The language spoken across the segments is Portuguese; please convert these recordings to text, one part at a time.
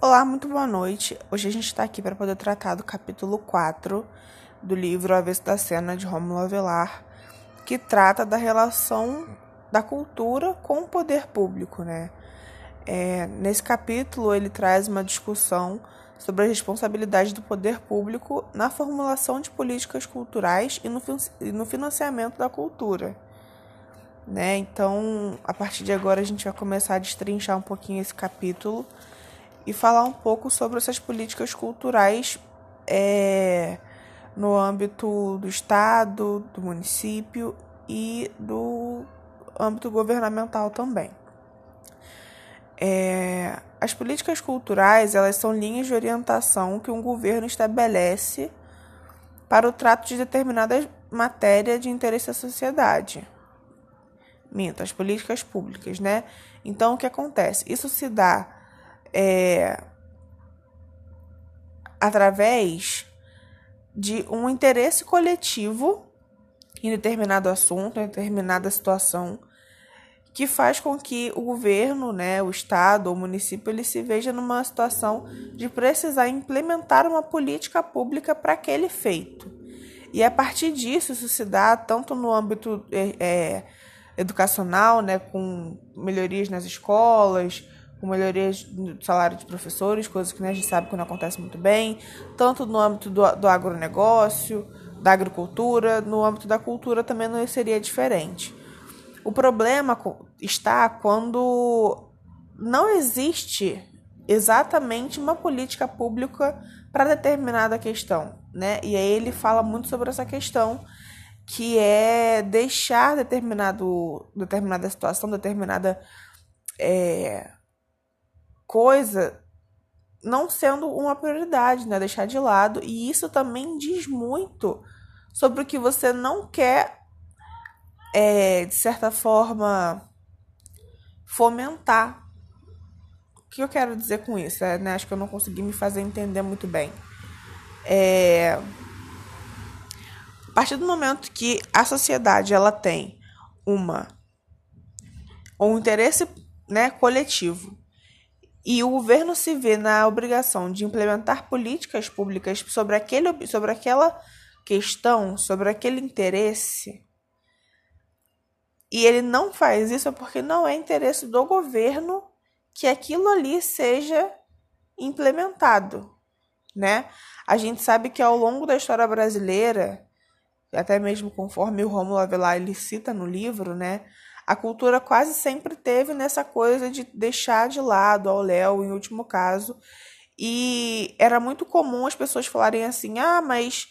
Olá, muito boa noite. Hoje a gente está aqui para poder tratar do capítulo 4 do livro Avesso da Cena de Rômulo Avelar, que trata da relação da cultura com o poder público, né? É, nesse capítulo ele traz uma discussão sobre a responsabilidade do poder público na formulação de políticas culturais e no, e no financiamento da cultura. Né? Então, a partir de agora a gente vai começar a destrinchar um pouquinho esse capítulo e falar um pouco sobre essas políticas culturais é, no âmbito do Estado, do município e do âmbito governamental também. É, as políticas culturais elas são linhas de orientação que um governo estabelece para o trato de determinada matéria de interesse da sociedade. Minto, as políticas públicas, né? Então, o que acontece? Isso se dá é, através de um interesse coletivo em determinado assunto, em determinada situação, que faz com que o governo, né, o estado o município, ele se veja numa situação de precisar implementar uma política pública para aquele feito. E a partir disso, isso se dá tanto no âmbito é, é educacional, né, com melhorias nas escolas, com melhorias do salário de professores, coisas que né, a gente sabe que não acontece muito bem, tanto no âmbito do, do agronegócio, da agricultura, no âmbito da cultura também não seria diferente. O problema está quando não existe exatamente uma política pública para determinada questão, né? E aí ele fala muito sobre essa questão que é deixar determinado, determinada situação, determinada é, coisa não sendo uma prioridade, né? Deixar de lado. E isso também diz muito sobre o que você não quer, é, de certa forma, fomentar. O que eu quero dizer com isso? É, né? Acho que eu não consegui me fazer entender muito bem. É... A partir do momento que a sociedade ela tem uma um interesse né, coletivo e o governo se vê na obrigação de implementar políticas públicas sobre, aquele, sobre aquela questão, sobre aquele interesse, e ele não faz isso porque não é interesse do governo que aquilo ali seja implementado, né? A gente sabe que ao longo da história brasileira, até mesmo conforme o Rômulo Avelar ele cita no livro, né, a cultura quase sempre teve nessa coisa de deixar de lado ao Léo, em último caso. E era muito comum as pessoas falarem assim: ah, mas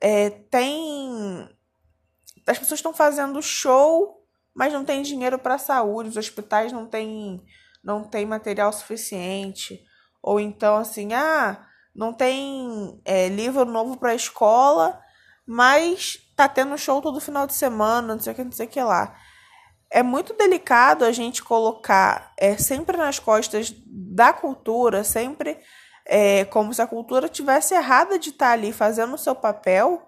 é, tem. As pessoas estão fazendo show, mas não tem dinheiro para saúde, os hospitais não têm não tem material suficiente. Ou então, assim, ah, não tem é, livro novo para a escola, mas tá tendo show todo final de semana, não sei o que, não sei o que lá é muito delicado a gente colocar é, sempre nas costas da cultura, sempre é, como se a cultura tivesse errada de estar ali fazendo o seu papel,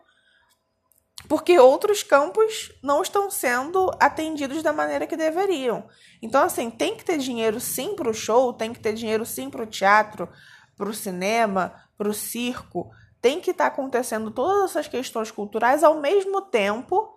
porque outros campos não estão sendo atendidos da maneira que deveriam. Então, assim, tem que ter dinheiro sim para o show, tem que ter dinheiro sim para o teatro, para o cinema, para o circo. Tem que estar tá acontecendo todas essas questões culturais ao mesmo tempo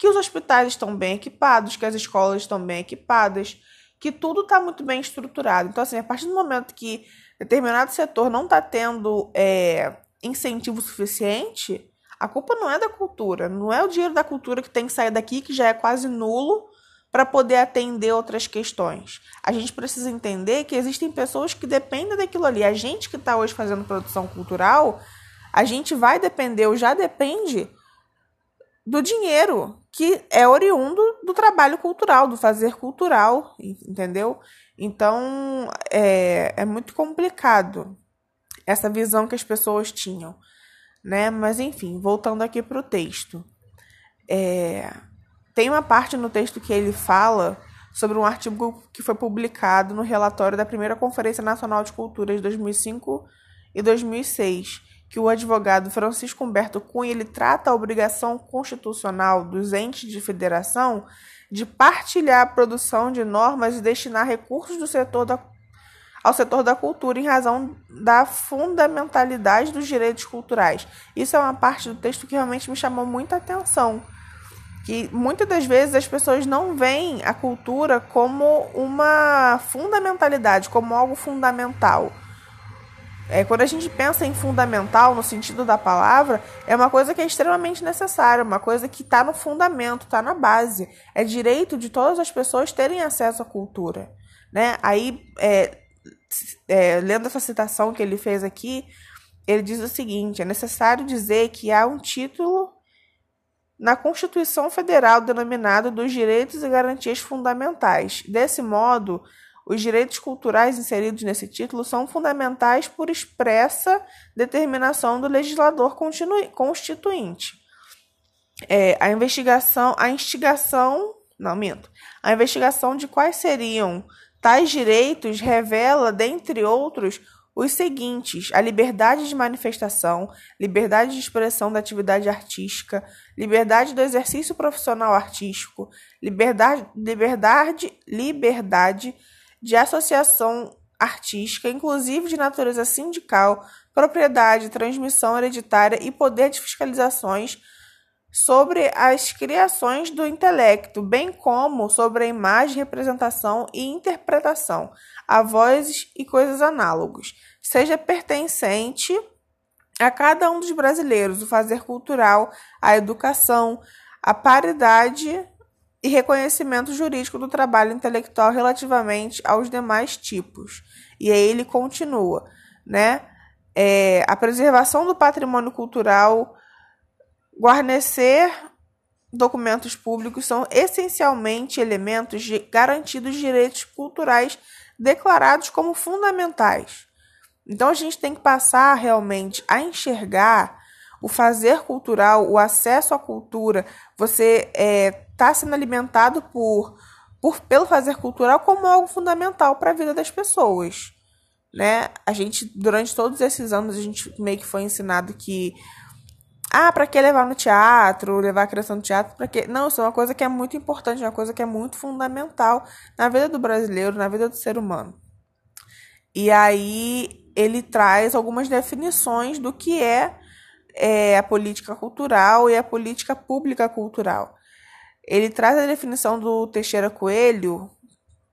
que os hospitais estão bem equipados, que as escolas estão bem equipadas, que tudo está muito bem estruturado. Então, assim, a partir do momento que determinado setor não está tendo é, incentivo suficiente, a culpa não é da cultura, não é o dinheiro da cultura que tem que sair daqui, que já é quase nulo, para poder atender outras questões. A gente precisa entender que existem pessoas que dependem daquilo ali. A gente que está hoje fazendo produção cultural, a gente vai depender, ou já depende do dinheiro que é oriundo do trabalho cultural, do fazer cultural, entendeu? Então é, é muito complicado essa visão que as pessoas tinham, né? Mas enfim, voltando aqui para o texto, é, tem uma parte no texto que ele fala sobre um artigo que foi publicado no relatório da primeira Conferência Nacional de Cultura de 2005 e 2006 que o advogado Francisco Humberto Cunha ele trata a obrigação constitucional dos entes de federação de partilhar a produção de normas e destinar recursos do setor da, ao setor da cultura em razão da fundamentalidade dos direitos culturais. Isso é uma parte do texto que realmente me chamou muita atenção. Que muitas das vezes as pessoas não veem a cultura como uma fundamentalidade, como algo fundamental. É, quando a gente pensa em fundamental, no sentido da palavra, é uma coisa que é extremamente necessária, uma coisa que está no fundamento, está na base. É direito de todas as pessoas terem acesso à cultura. Né? Aí, é, é, lendo essa citação que ele fez aqui, ele diz o seguinte: é necessário dizer que há um título na Constituição Federal denominado dos Direitos e Garantias Fundamentais. Desse modo, os direitos culturais inseridos nesse título são fundamentais por expressa determinação do legislador constituinte. É, a investigação, a instigação, não minto, a investigação de quais seriam tais direitos revela, dentre outros, os seguintes: a liberdade de manifestação, liberdade de expressão da atividade artística, liberdade do exercício profissional artístico, liberdade, liberdade, liberdade de associação artística, inclusive de natureza sindical, propriedade, transmissão hereditária e poder de fiscalizações sobre as criações do intelecto, bem como sobre a imagem, representação e interpretação, a vozes e coisas análogas, seja pertencente a cada um dos brasileiros o fazer cultural, a educação, a paridade e reconhecimento jurídico do trabalho intelectual relativamente aos demais tipos. E aí ele continua, né? É, a preservação do patrimônio cultural, guarnecer documentos públicos são essencialmente elementos de garantidos direitos culturais declarados como fundamentais. Então a gente tem que passar realmente a enxergar o fazer cultural, o acesso à cultura, você é, tá sendo alimentado por, por pelo fazer cultural como algo fundamental para a vida das pessoas. Né? A gente, durante todos esses anos, a gente meio que foi ensinado que ah, para que levar no teatro, levar a criança no teatro? Para que? Não, isso é uma coisa que é muito importante, uma coisa que é muito fundamental na vida do brasileiro, na vida do ser humano. E aí ele traz algumas definições do que é é a política cultural e a política pública cultural. Ele traz a definição do Teixeira Coelho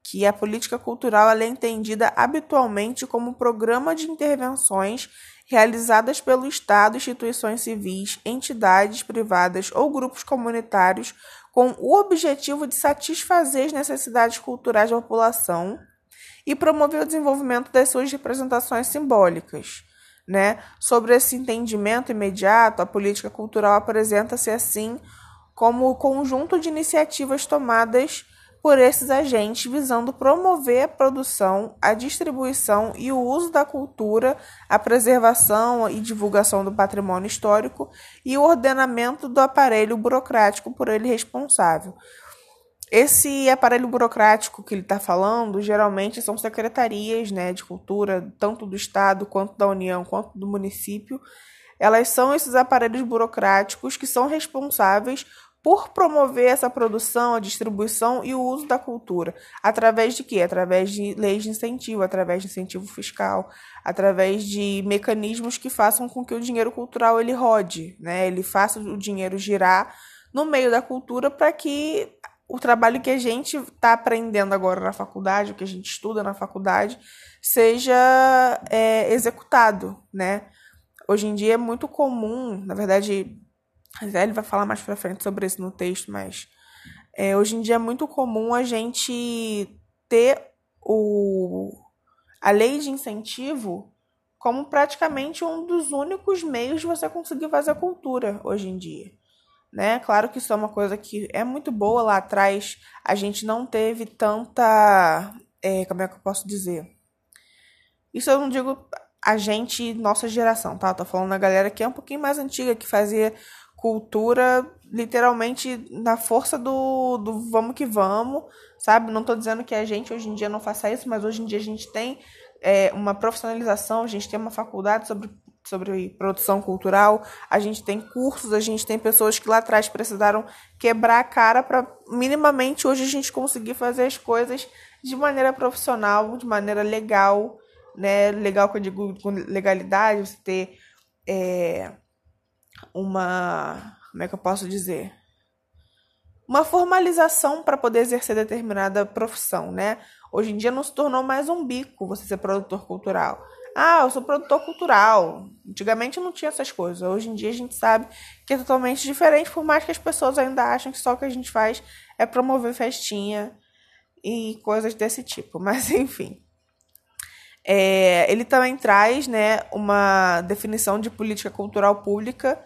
que a política cultural é entendida habitualmente como programa de intervenções realizadas pelo Estado, instituições civis, entidades privadas ou grupos comunitários com o objetivo de satisfazer as necessidades culturais da população e promover o desenvolvimento das suas representações simbólicas. Né? Sobre esse entendimento imediato, a política cultural apresenta-se assim como o conjunto de iniciativas tomadas por esses agentes visando promover a produção, a distribuição e o uso da cultura, a preservação e divulgação do patrimônio histórico e o ordenamento do aparelho burocrático por ele responsável. Esse aparelho burocrático que ele está falando, geralmente são secretarias né, de cultura, tanto do Estado, quanto da União, quanto do município. Elas são esses aparelhos burocráticos que são responsáveis por promover essa produção, a distribuição e o uso da cultura. Através de quê? Através de leis de incentivo, através de incentivo fiscal, através de mecanismos que façam com que o dinheiro cultural ele rode, né? ele faça o dinheiro girar no meio da cultura para que o trabalho que a gente está aprendendo agora na faculdade, o que a gente estuda na faculdade, seja é, executado, né? Hoje em dia é muito comum, na verdade, ele vai falar mais para frente sobre isso no texto, mas é, hoje em dia é muito comum a gente ter o, a lei de incentivo como praticamente um dos únicos meios de você conseguir fazer cultura hoje em dia né? Claro que isso é uma coisa que é muito boa lá atrás. A gente não teve tanta. É, como é que eu posso dizer? Isso eu não digo a gente, nossa geração, tá? Eu tô falando da galera que é um pouquinho mais antiga, que fazia cultura literalmente na força do, do vamos que vamos, sabe? Não tô dizendo que a gente hoje em dia não faça isso, mas hoje em dia a gente tem é, uma profissionalização, a gente tem uma faculdade sobre sobre produção cultural, a gente tem cursos, a gente tem pessoas que lá atrás precisaram quebrar a cara para minimamente hoje a gente conseguir fazer as coisas de maneira profissional, de maneira legal, né? Legal que eu digo com legalidade, você ter é, uma. Como é que eu posso dizer? Uma formalização para poder exercer determinada profissão, né? Hoje em dia não se tornou mais um bico você ser produtor cultural. Ah, eu sou produtor cultural. Antigamente não tinha essas coisas. Hoje em dia a gente sabe que é totalmente diferente, por mais que as pessoas ainda achem que só o que a gente faz é promover festinha e coisas desse tipo. Mas enfim. É, ele também traz né, uma definição de política cultural pública,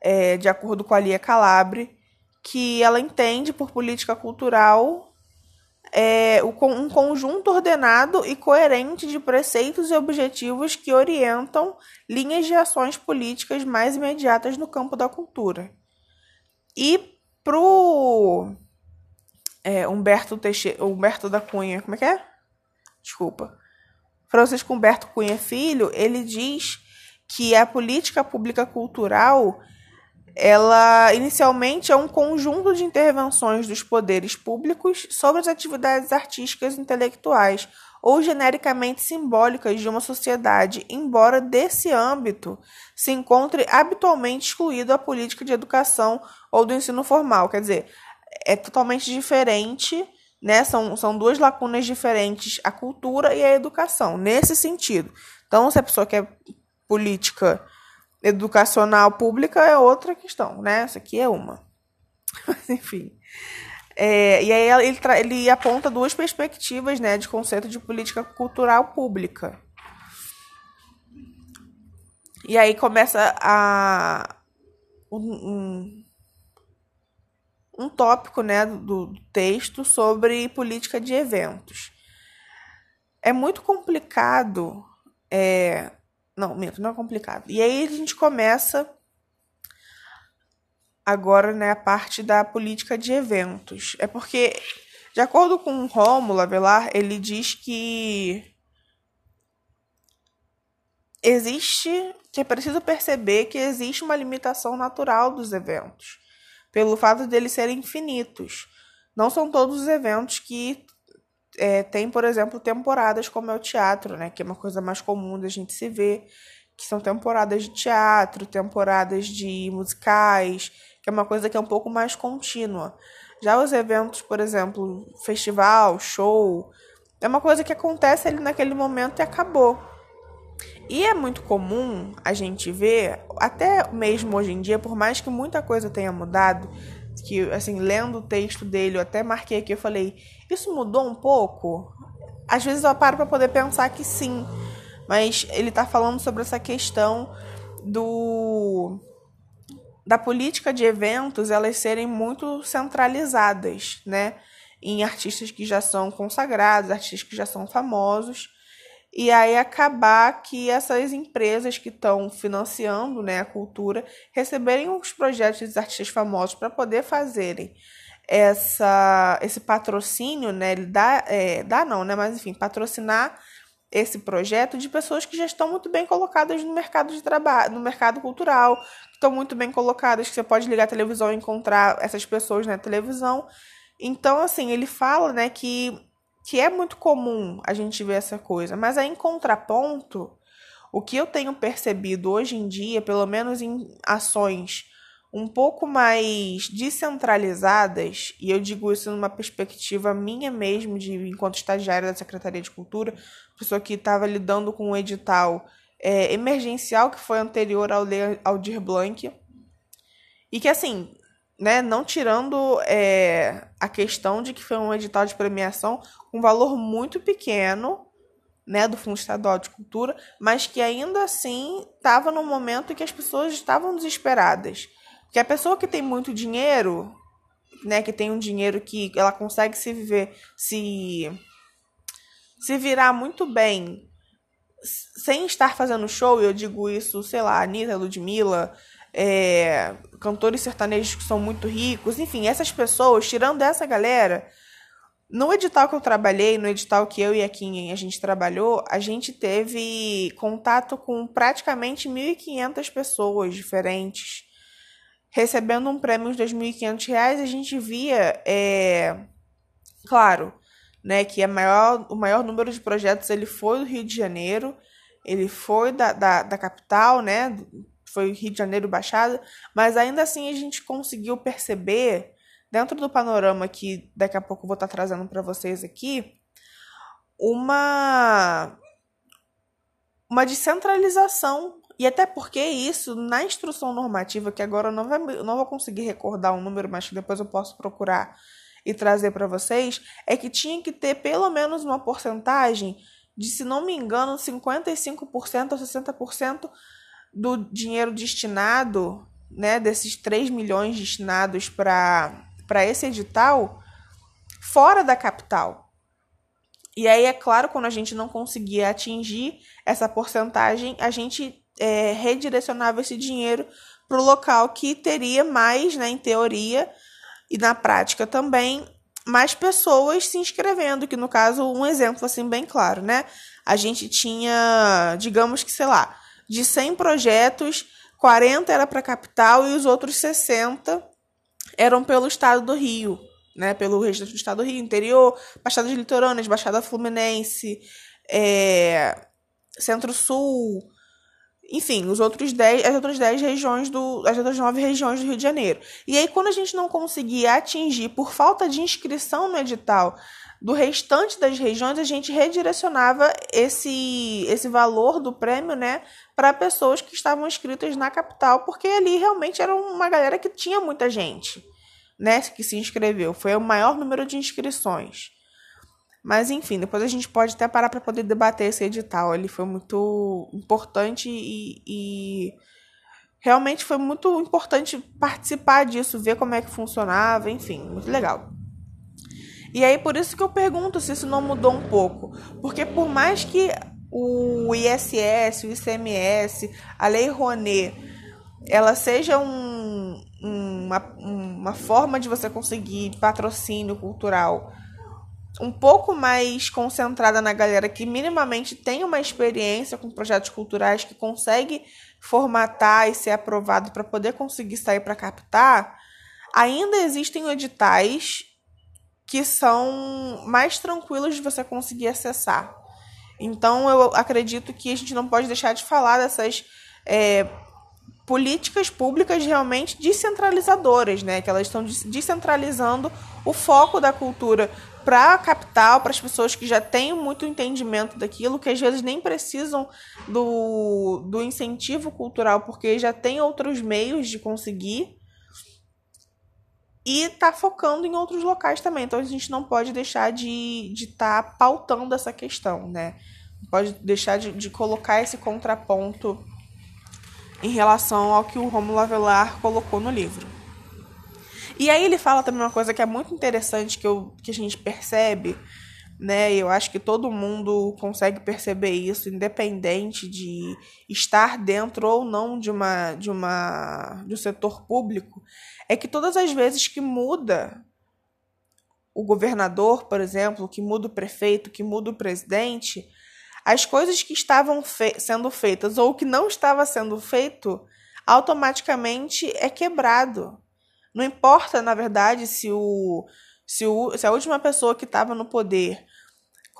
é, de acordo com a Lia Calabre, que ela entende por política cultural é, um conjunto ordenado e coerente de preceitos e objetivos que orientam linhas de ações políticas mais imediatas no campo da cultura. E pro é, Humberto, Teixeira, Humberto da Cunha, como é que é? Desculpa. Francisco Humberto Cunha Filho, ele diz que a política pública cultural ela inicialmente é um conjunto de intervenções dos poderes públicos sobre as atividades artísticas e intelectuais ou genericamente simbólicas de uma sociedade, embora desse âmbito se encontre habitualmente excluído a política de educação ou do ensino formal. Quer dizer, é totalmente diferente, né? São, são duas lacunas diferentes, a cultura e a educação, nesse sentido. Então, se a pessoa quer política educacional pública é outra questão, né? Essa aqui é uma. Mas, enfim. É, e aí ele, ele aponta duas perspectivas né, de conceito de política cultural pública. E aí começa a um, um, um tópico né, do, texto sobre política de eventos. É muito complicado é, não, minto, não é complicado. E aí a gente começa agora, né, a parte da política de eventos. É porque, de acordo com Rômulo Avelar, ele diz que existe, que é preciso perceber que existe uma limitação natural dos eventos, pelo fato de eles serem infinitos. Não são todos os eventos que é, tem, por exemplo, temporadas como é o teatro, né? Que é uma coisa mais comum da gente se ver, que são temporadas de teatro, temporadas de musicais, que é uma coisa que é um pouco mais contínua. Já os eventos, por exemplo, festival, show, é uma coisa que acontece ali naquele momento e acabou. E é muito comum a gente ver, até mesmo hoje em dia, por mais que muita coisa tenha mudado, que assim, lendo o texto dele, eu até marquei aqui, eu falei, isso mudou um pouco? Às vezes eu paro para poder pensar que sim, mas ele está falando sobre essa questão do da política de eventos elas serem muito centralizadas, né, em artistas que já são consagrados, artistas que já são famosos e aí acabar que essas empresas que estão financiando né, a cultura receberem os projetos dos artistas famosos para poder fazerem essa, esse patrocínio, né? Ele dá, é, dá não, né? Mas enfim, patrocinar esse projeto de pessoas que já estão muito bem colocadas no mercado de trabalho, no mercado cultural, que estão muito bem colocadas, que você pode ligar a televisão e encontrar essas pessoas na televisão. Então, assim, ele fala, né, que que é muito comum a gente ver essa coisa, mas aí em contraponto, o que eu tenho percebido hoje em dia, pelo menos em ações um pouco mais descentralizadas, e eu digo isso numa perspectiva minha mesmo, de enquanto estagiária da Secretaria de Cultura, pessoa que estava lidando com um edital é, emergencial que foi anterior ao Aldir Blanc, e que assim, né, não tirando é, a questão de que foi um edital de premiação com um valor muito pequeno, né, do Fundo Estadual de Cultura, mas que ainda assim estava num momento em que as pessoas estavam desesperadas. Porque a pessoa que tem muito dinheiro, né, que tem um dinheiro que ela consegue se viver, se se virar muito bem sem estar fazendo show, eu digo isso, sei lá, Anitta, Ludmilla, é, cantores sertanejos que são muito ricos, enfim, essas pessoas, tirando essa galera, no edital que eu trabalhei, no edital que eu e a Kim a gente trabalhou, a gente teve contato com praticamente 1.500 pessoas diferentes, recebendo um prêmio de R$ 2.500. A gente via, é, claro, né, que é maior, o maior número de projetos ele foi do Rio de Janeiro, ele foi da, da, da capital, né, foi Rio de Janeiro Baixada, mas ainda assim a gente conseguiu perceber, dentro do panorama que daqui a pouco vou estar trazendo para vocês aqui, uma, uma descentralização. E até porque isso, na instrução normativa, que agora eu não, vai, não vou conseguir recordar um número, mas que depois eu posso procurar e trazer para vocês, é que tinha que ter pelo menos uma porcentagem de, se não me engano, 55% ou 60% do dinheiro destinado, né, desses 3 milhões destinados para esse edital, fora da capital. E aí, é claro, quando a gente não conseguia atingir essa porcentagem, a gente é, redirecionava esse dinheiro para o local que teria mais, né, em teoria e na prática também, mais pessoas se inscrevendo, que no caso, um exemplo assim bem claro, né? A gente tinha, digamos que, sei lá, de 100 projetos, 40 era para capital e os outros 60 eram pelo estado do Rio, né? Pelo restante do estado do Rio, interior, Baixadas Litorâneas, Baixada Fluminense, é, Centro-Sul, enfim, os outros 10, as outras 10 regiões do. as outras 9 regiões do Rio de Janeiro. E aí, quando a gente não conseguia atingir, por falta de inscrição no edital, do restante das regiões, a gente redirecionava esse, esse valor do prêmio, né, para pessoas que estavam inscritas na capital, porque ali realmente era uma galera que tinha muita gente, né, que se inscreveu. Foi o maior número de inscrições. Mas enfim, depois a gente pode até parar para poder debater esse edital. Ele foi muito importante e, e realmente foi muito importante participar disso, ver como é que funcionava, enfim, muito legal. E aí por isso que eu pergunto se isso não mudou um pouco, porque por mais que o ISS, o ICMS, a Lei Rouanet, ela seja um, uma, uma forma de você conseguir patrocínio cultural um pouco mais concentrada na galera que minimamente tem uma experiência com projetos culturais, que consegue formatar e ser aprovado para poder conseguir sair para captar, ainda existem editais que são mais tranquilos de você conseguir acessar. Então, eu acredito que a gente não pode deixar de falar dessas é, políticas públicas realmente descentralizadoras, né? Que elas estão descentralizando o foco da cultura para a capital, para as pessoas que já têm muito entendimento daquilo, que às vezes nem precisam do, do incentivo cultural, porque já tem outros meios de conseguir e tá focando em outros locais também. Então a gente não pode deixar de estar de tá pautando essa questão, né? Não pode deixar de, de colocar esse contraponto em relação ao que o Romulo Avelar colocou no livro. E aí ele fala também uma coisa que é muito interessante que, eu, que a gente percebe, né? Eu acho que todo mundo consegue perceber isso, independente de estar dentro ou não de uma de uma de um setor público, é que todas as vezes que muda o governador, por exemplo, que muda o prefeito, que muda o presidente, as coisas que estavam fe sendo feitas ou que não estava sendo feito automaticamente é quebrado. Não importa, na verdade, se o se, o, se a última pessoa que estava no poder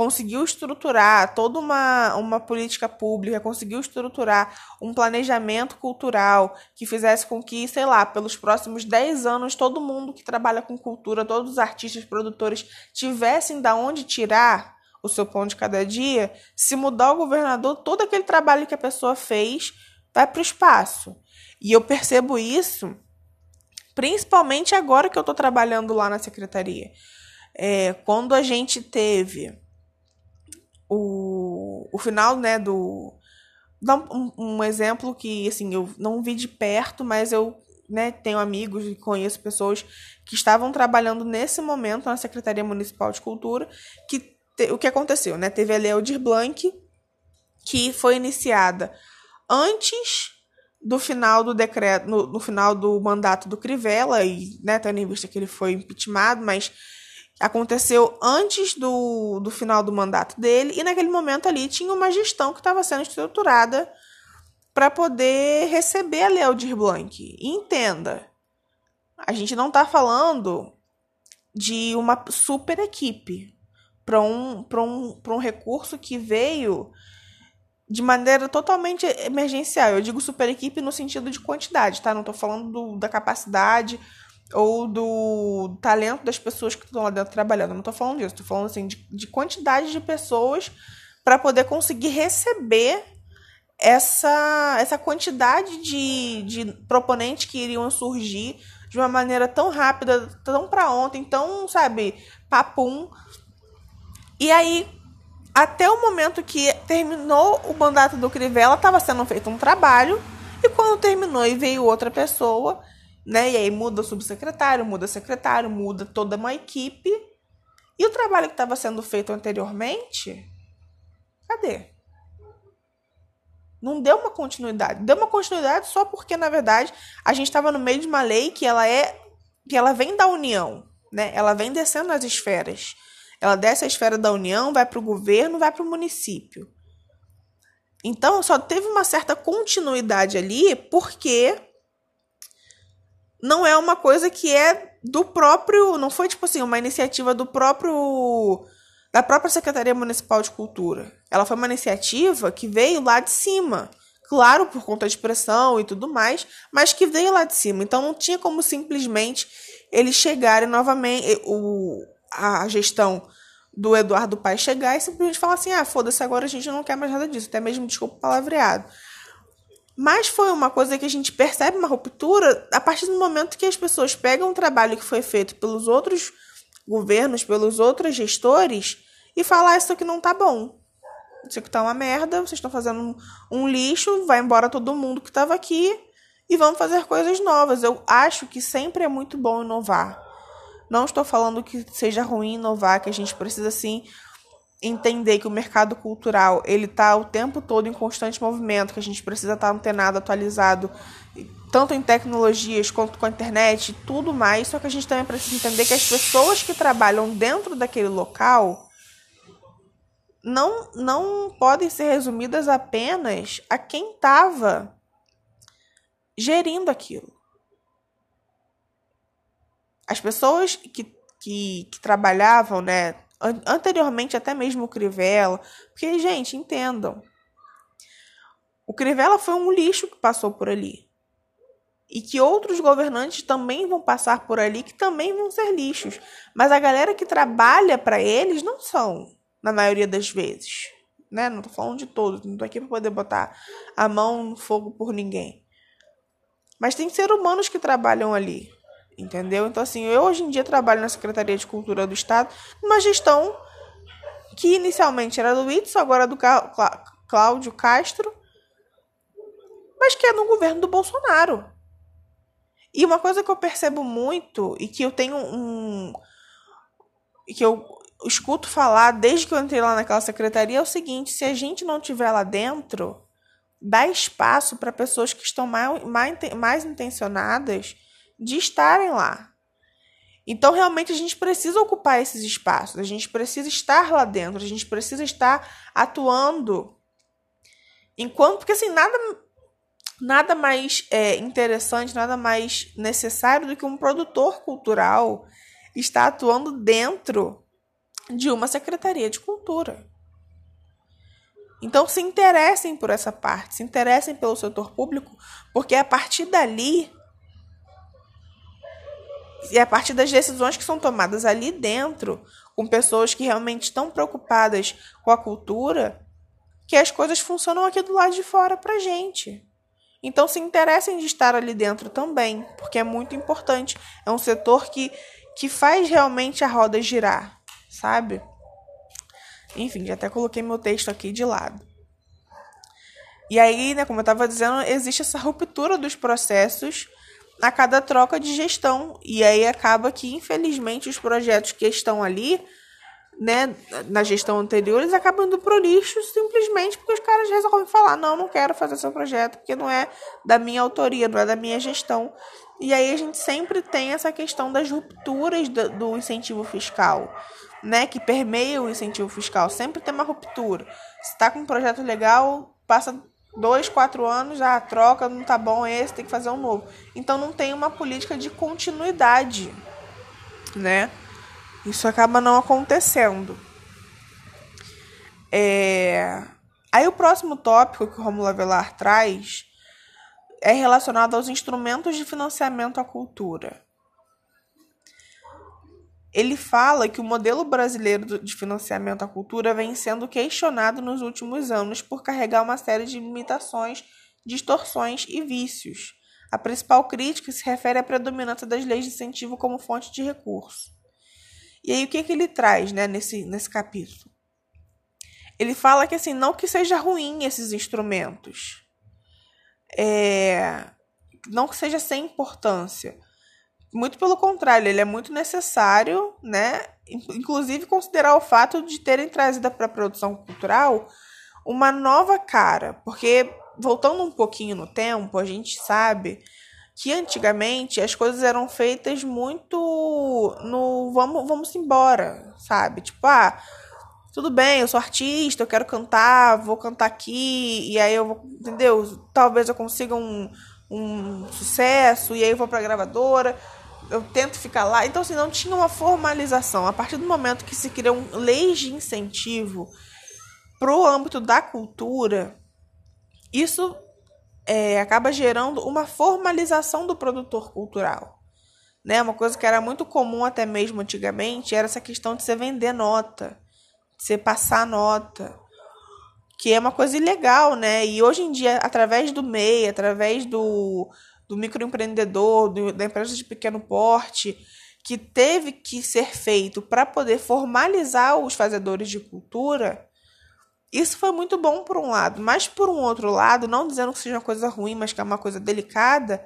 conseguiu estruturar toda uma, uma política pública, conseguiu estruturar um planejamento cultural que fizesse com que, sei lá, pelos próximos 10 anos, todo mundo que trabalha com cultura, todos os artistas, produtores, tivessem da onde tirar o seu pão de cada dia, se mudar o governador, todo aquele trabalho que a pessoa fez vai para o espaço. E eu percebo isso principalmente agora que eu estou trabalhando lá na secretaria. É, quando a gente teve o, o final, né, do... Um, um exemplo que, assim, eu não vi de perto, mas eu né, tenho amigos e conheço pessoas que estavam trabalhando nesse momento na Secretaria Municipal de Cultura, que te, o que aconteceu, né? Teve a Lei Aldir Blanc, que foi iniciada antes do final do decreto, no, no final do mandato do Crivella, e né, tendo em vista que ele foi impeachmentado, mas aconteceu antes do, do final do mandato dele, e naquele momento ali tinha uma gestão que estava sendo estruturada para poder receber a Lei Aldir Blanc. E entenda, a gente não está falando de uma super equipe. para um, um, um recurso que veio de maneira totalmente emergencial. Eu digo super equipe no sentido de quantidade, tá? Não estou falando do, da capacidade ou do talento das pessoas que estão lá dentro trabalhando. Não estou falando disso. Estou falando assim de, de quantidade de pessoas para poder conseguir receber essa, essa quantidade de, de proponentes que iriam surgir de uma maneira tão rápida, tão para ontem, tão, sabe, papum. E aí, até o momento que terminou o mandato do Crivella, estava sendo feito um trabalho, e quando terminou e veio outra pessoa, né, e aí muda o subsecretário, muda o secretário, muda toda uma equipe, e o trabalho que estava sendo feito anteriormente, cadê? Não deu uma continuidade. Deu uma continuidade só porque, na verdade, a gente estava no meio de uma lei que ela é. que ela vem da União. Né? Ela vem descendo as esferas. Ela desce a esfera da União, vai para o governo, vai para o município. Então, só teve uma certa continuidade ali porque não é uma coisa que é do próprio. Não foi, tipo assim, uma iniciativa do próprio da própria Secretaria Municipal de Cultura. Ela foi uma iniciativa que veio lá de cima. Claro, por conta de pressão e tudo mais, mas que veio lá de cima. Então não tinha como simplesmente eles chegarem novamente, o, a gestão do Eduardo Paes chegar e simplesmente falar assim: ah, foda-se, agora a gente não quer mais nada disso, até mesmo desculpa o palavreado. Mas foi uma coisa que a gente percebe uma ruptura a partir do momento que as pessoas pegam o trabalho que foi feito pelos outros governos, pelos outros gestores e falar isso aqui não tá bom. Isso aqui tá uma merda, vocês estão fazendo um, um lixo, vai embora todo mundo que estava aqui e vamos fazer coisas novas. Eu acho que sempre é muito bom inovar. Não estou falando que seja ruim inovar, que a gente precisa sim entender que o mercado cultural ele está o tempo todo em constante movimento, que a gente precisa estar tá antenado, atualizado tanto em tecnologias quanto com a internet, tudo mais. Só que a gente também precisa entender que as pessoas que trabalham dentro daquele local não, não podem ser resumidas apenas a quem estava gerindo aquilo. As pessoas que, que, que trabalhavam, né, anteriormente até mesmo o Crivella, porque, gente, entendam, o Crivella foi um lixo que passou por ali e que outros governantes também vão passar por ali, que também vão ser lixos. Mas a galera que trabalha para eles não são, na maioria das vezes. Né? Não tô falando de todos, não tô aqui para poder botar a mão no fogo por ninguém. Mas tem seres humanos que trabalham ali, entendeu? Então, assim, eu hoje em dia trabalho na Secretaria de Cultura do Estado, numa gestão que inicialmente era do Itzo, agora é do Cláudio Castro, mas que é no governo do Bolsonaro. E uma coisa que eu percebo muito e que eu tenho um. que eu escuto falar desde que eu entrei lá naquela secretaria é o seguinte: se a gente não tiver lá dentro, dá espaço para pessoas que estão mais, mais, mais intencionadas de estarem lá. Então, realmente, a gente precisa ocupar esses espaços, a gente precisa estar lá dentro, a gente precisa estar atuando. Enquanto, porque assim, nada nada mais é, interessante, nada mais necessário do que um produtor cultural estar atuando dentro de uma secretaria de cultura. Então se interessem por essa parte, se interessem pelo setor público, porque a partir dali e é a partir das decisões que são tomadas ali dentro, com pessoas que realmente estão preocupadas com a cultura, que as coisas funcionam aqui do lado de fora pra gente. Então se interessem de estar ali dentro também, porque é muito importante. É um setor que, que faz realmente a roda girar, sabe? Enfim, já até coloquei meu texto aqui de lado. E aí, né, como eu estava dizendo, existe essa ruptura dos processos a cada troca de gestão. E aí acaba que, infelizmente, os projetos que estão ali né, na gestão anterior, eles acabam indo pro lixo simplesmente porque os caras resolvem falar: não, não quero fazer seu projeto porque não é da minha autoria, não é da minha gestão. E aí a gente sempre tem essa questão das rupturas do, do incentivo fiscal, né, que permeia o incentivo fiscal. Sempre tem uma ruptura. Se tá com um projeto legal, passa dois, quatro anos, ah, troca, não tá bom esse, tem que fazer um novo. Então não tem uma política de continuidade, né? Isso acaba não acontecendo. É... Aí o próximo tópico que o Romulo Avelar traz é relacionado aos instrumentos de financiamento à cultura. Ele fala que o modelo brasileiro de financiamento à cultura vem sendo questionado nos últimos anos por carregar uma série de limitações, distorções e vícios. A principal crítica se refere à predominância das leis de incentivo como fonte de recurso. E aí o que, que ele traz né, nesse, nesse capítulo? Ele fala que assim, não que seja ruim esses instrumentos, é, não que seja sem importância, muito pelo contrário, ele é muito necessário, né? Inclusive considerar o fato de terem trazido para a produção cultural uma nova cara, porque voltando um pouquinho no tempo, a gente sabe que antigamente as coisas eram feitas muito no vamos vamos embora, sabe? Tipo, ah, tudo bem, eu sou artista, eu quero cantar, vou cantar aqui, e aí eu vou, entendeu? Talvez eu consiga um, um sucesso, e aí eu vou pra gravadora eu tento ficar lá. Então, assim, não tinha uma formalização. A partir do momento que se criam leis de incentivo para o âmbito da cultura, isso é, acaba gerando uma formalização do produtor cultural. Né? Uma coisa que era muito comum até mesmo antigamente era essa questão de você vender nota, de você passar nota, que é uma coisa ilegal, né? E hoje em dia, através do MEI, através do, do microempreendedor, do, da empresa de pequeno porte, que teve que ser feito para poder formalizar os fazedores de cultura, isso foi muito bom por um lado, mas por um outro lado, não dizendo que seja uma coisa ruim, mas que é uma coisa delicada,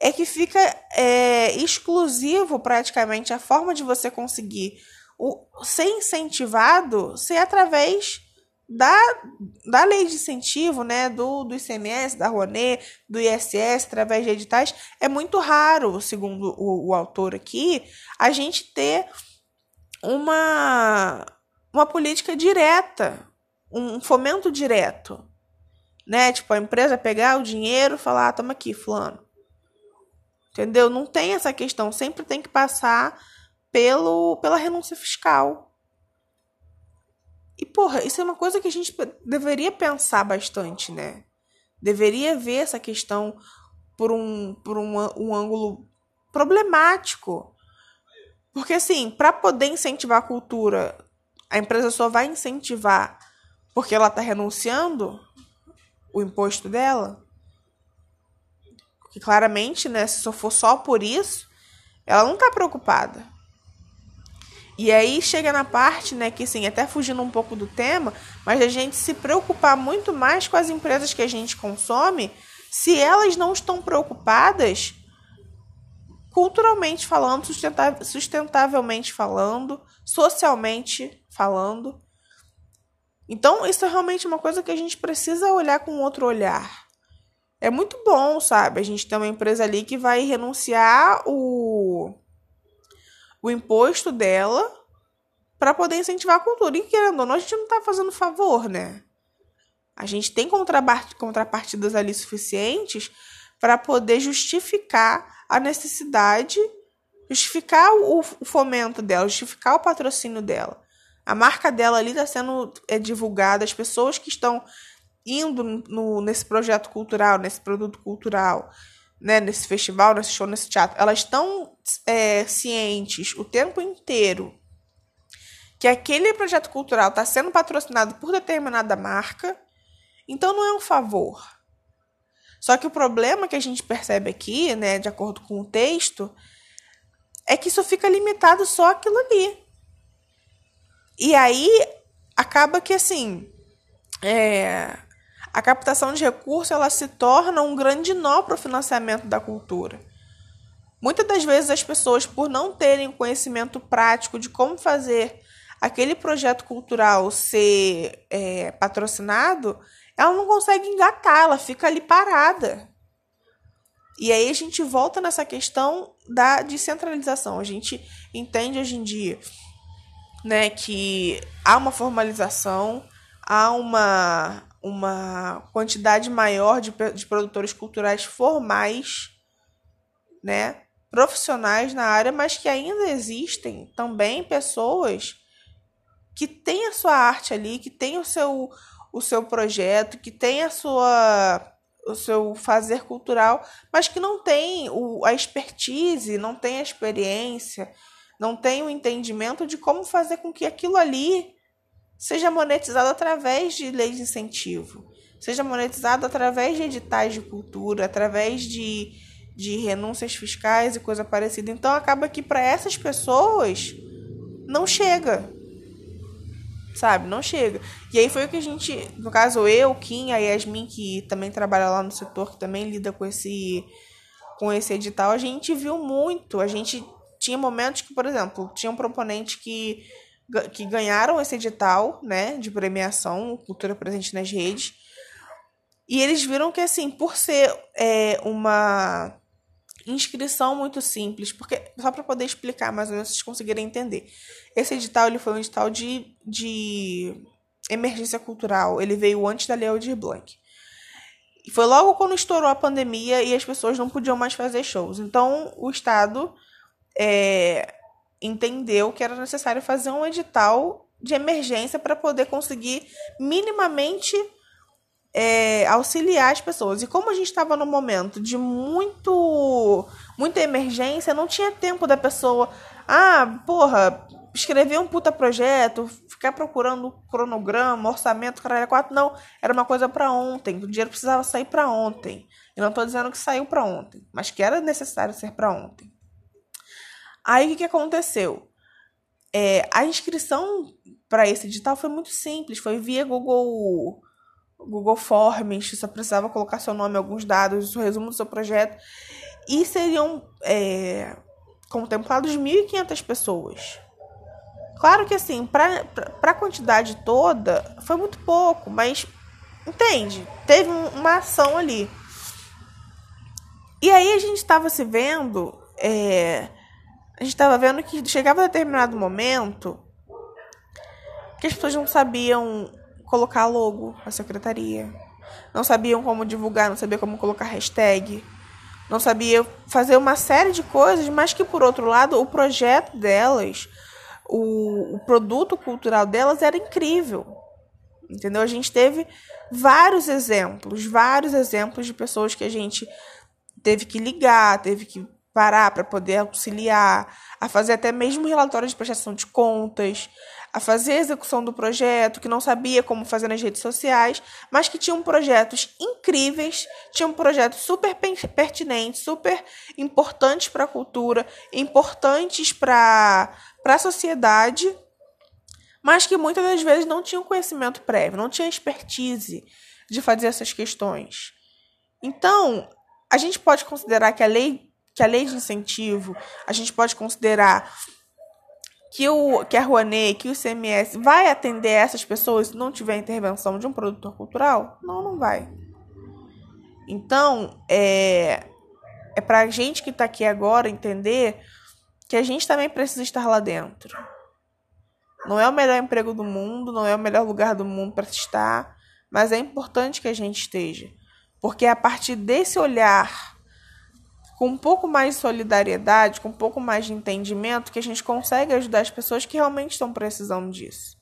é que fica é, exclusivo praticamente a forma de você conseguir o, ser incentivado ser através da, da lei de incentivo, né, do, do ICMS, da Rouanet, do ISS, através de editais, é muito raro, segundo o, o autor aqui, a gente ter uma, uma política direta, um fomento direto, né, tipo, a empresa pegar o dinheiro e falar, ah, toma aqui, fulano, entendeu? Não tem essa questão, sempre tem que passar pelo, pela renúncia fiscal, e, porra, isso é uma coisa que a gente deveria pensar bastante, né? Deveria ver essa questão por um, por um, um ângulo problemático. Porque, assim, para poder incentivar a cultura, a empresa só vai incentivar porque ela está renunciando o imposto dela. Porque, claramente, né, se só for só por isso, ela não está preocupada. E aí chega na parte, né, que assim, até fugindo um pouco do tema, mas a gente se preocupar muito mais com as empresas que a gente consome, se elas não estão preocupadas culturalmente falando, sustentavelmente falando, socialmente falando. Então, isso é realmente uma coisa que a gente precisa olhar com outro olhar. É muito bom, sabe? A gente tem uma empresa ali que vai renunciar o o imposto dela para poder incentivar a cultura. E querendo ou não, a gente não está fazendo favor, né? A gente tem contrapartidas ali suficientes para poder justificar a necessidade, justificar o fomento dela, justificar o patrocínio dela. A marca dela ali está sendo é, divulgada, as pessoas que estão indo no, nesse projeto cultural, nesse produto cultural, né, nesse festival, nesse show, nesse teatro, elas estão é, cientes o tempo inteiro que aquele projeto cultural está sendo patrocinado por determinada marca, então não é um favor. Só que o problema que a gente percebe aqui, né, de acordo com o texto, é que isso fica limitado só aquilo ali. E aí acaba que assim, é, a captação de recursos ela se torna um grande nó para o financiamento da cultura. Muitas das vezes as pessoas, por não terem conhecimento prático de como fazer aquele projeto cultural ser é, patrocinado, ela não consegue engatar, ela fica ali parada. E aí a gente volta nessa questão da descentralização. A gente entende hoje em dia né, que há uma formalização, há uma, uma quantidade maior de, de produtores culturais formais, né, profissionais na área, mas que ainda existem também pessoas que tem a sua arte ali, que tem o seu, o seu projeto, que tem a sua o seu fazer cultural, mas que não tem o, a expertise, não tem a experiência, não tem o entendimento de como fazer com que aquilo ali seja monetizado através de leis de incentivo, seja monetizado através de editais de cultura, através de, de renúncias fiscais e coisa parecida. Então acaba que para essas pessoas não chega sabe? Não chega. E aí foi o que a gente, no caso eu, Kim, a Yasmin, que também trabalha lá no setor, que também lida com esse com esse edital, a gente viu muito. A gente tinha momentos que, por exemplo, tinha um proponente que que ganharam esse edital, né, de premiação Cultura Presente nas Redes. E eles viram que, assim, por ser é, uma inscrição muito simples, porque só para poder explicar mais ou menos vocês conseguirem entender. Esse edital ele foi um edital de, de emergência cultural, ele veio antes da Lei Aldir Blanc. E foi logo quando estourou a pandemia e as pessoas não podiam mais fazer shows. Então o Estado é, entendeu que era necessário fazer um edital de emergência para poder conseguir minimamente é, auxiliar as pessoas. E como a gente estava num momento de muito muita emergência, não tinha tempo da pessoa, ah, porra, escrever um puta projeto, ficar procurando cronograma, orçamento, caralho, quatro, não, era uma coisa para ontem, o dinheiro precisava sair para ontem. Eu não estou dizendo que saiu para ontem, mas que era necessário ser para ontem. Aí o que, que aconteceu? É, a inscrição para esse edital foi muito simples, foi via Google Google Forms, você precisava colocar seu nome, alguns dados, o resumo do seu projeto, e seriam é, contemplados 1.500 pessoas. Claro que assim, para a quantidade toda, foi muito pouco, mas entende? Teve uma ação ali. E aí a gente estava se vendo, é, a gente estava vendo que chegava determinado momento que as pessoas não sabiam colocar logo a secretaria. Não sabiam como divulgar, não sabiam como colocar hashtag. Não sabia fazer uma série de coisas, mas que por outro lado, o projeto delas, o, o produto cultural delas era incrível. Entendeu? A gente teve vários exemplos, vários exemplos de pessoas que a gente teve que ligar, teve que parar para poder auxiliar, a fazer até mesmo relatório de prestação de contas, a fazer execução do projeto, que não sabia como fazer nas redes sociais, mas que tinham projetos incríveis, tinham projetos super pertinentes, super importantes para a cultura, importantes para a sociedade, mas que muitas das vezes não tinham conhecimento prévio, não tinham expertise de fazer essas questões. Então, a gente pode considerar que a lei que a lei de incentivo, a gente pode considerar que, o, que a Rouanet, que o CMS vai atender essas pessoas se não tiver intervenção de um produtor cultural? Não, não vai. Então, é, é para a gente que está aqui agora entender que a gente também precisa estar lá dentro. Não é o melhor emprego do mundo, não é o melhor lugar do mundo para estar, mas é importante que a gente esteja. Porque é a partir desse olhar com um pouco mais de solidariedade, com um pouco mais de entendimento, que a gente consegue ajudar as pessoas que realmente estão precisando disso.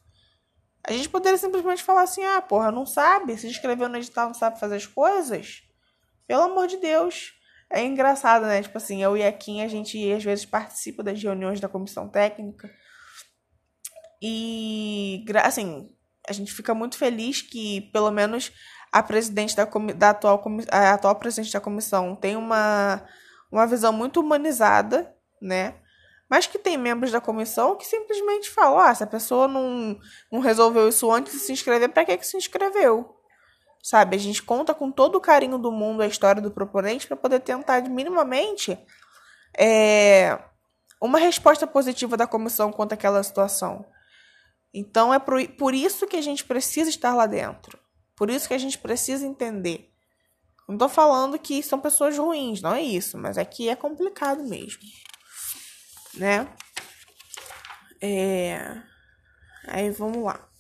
A gente poderia simplesmente falar assim: ah, porra, não sabe, se inscreveu no edital, não sabe fazer as coisas. Pelo amor de Deus. É engraçado, né? Tipo assim, eu e a Kim, a gente às vezes participa das reuniões da comissão técnica. E, assim, a gente fica muito feliz que, pelo menos, a presidente da, da atual, a atual presidente da comissão tem uma uma visão muito humanizada, né? Mas que tem membros da comissão que simplesmente falam: ah, se a pessoa não, não resolveu isso antes de se inscrever, para que, que se inscreveu? Sabe? A gente conta com todo o carinho do mundo a história do proponente para poder tentar minimamente é, uma resposta positiva da comissão quanto àquela situação. Então é por, por isso que a gente precisa estar lá dentro. Por isso que a gente precisa entender não tô falando que são pessoas ruins, não é isso, mas é, é complicado mesmo, né? É... Aí vamos lá.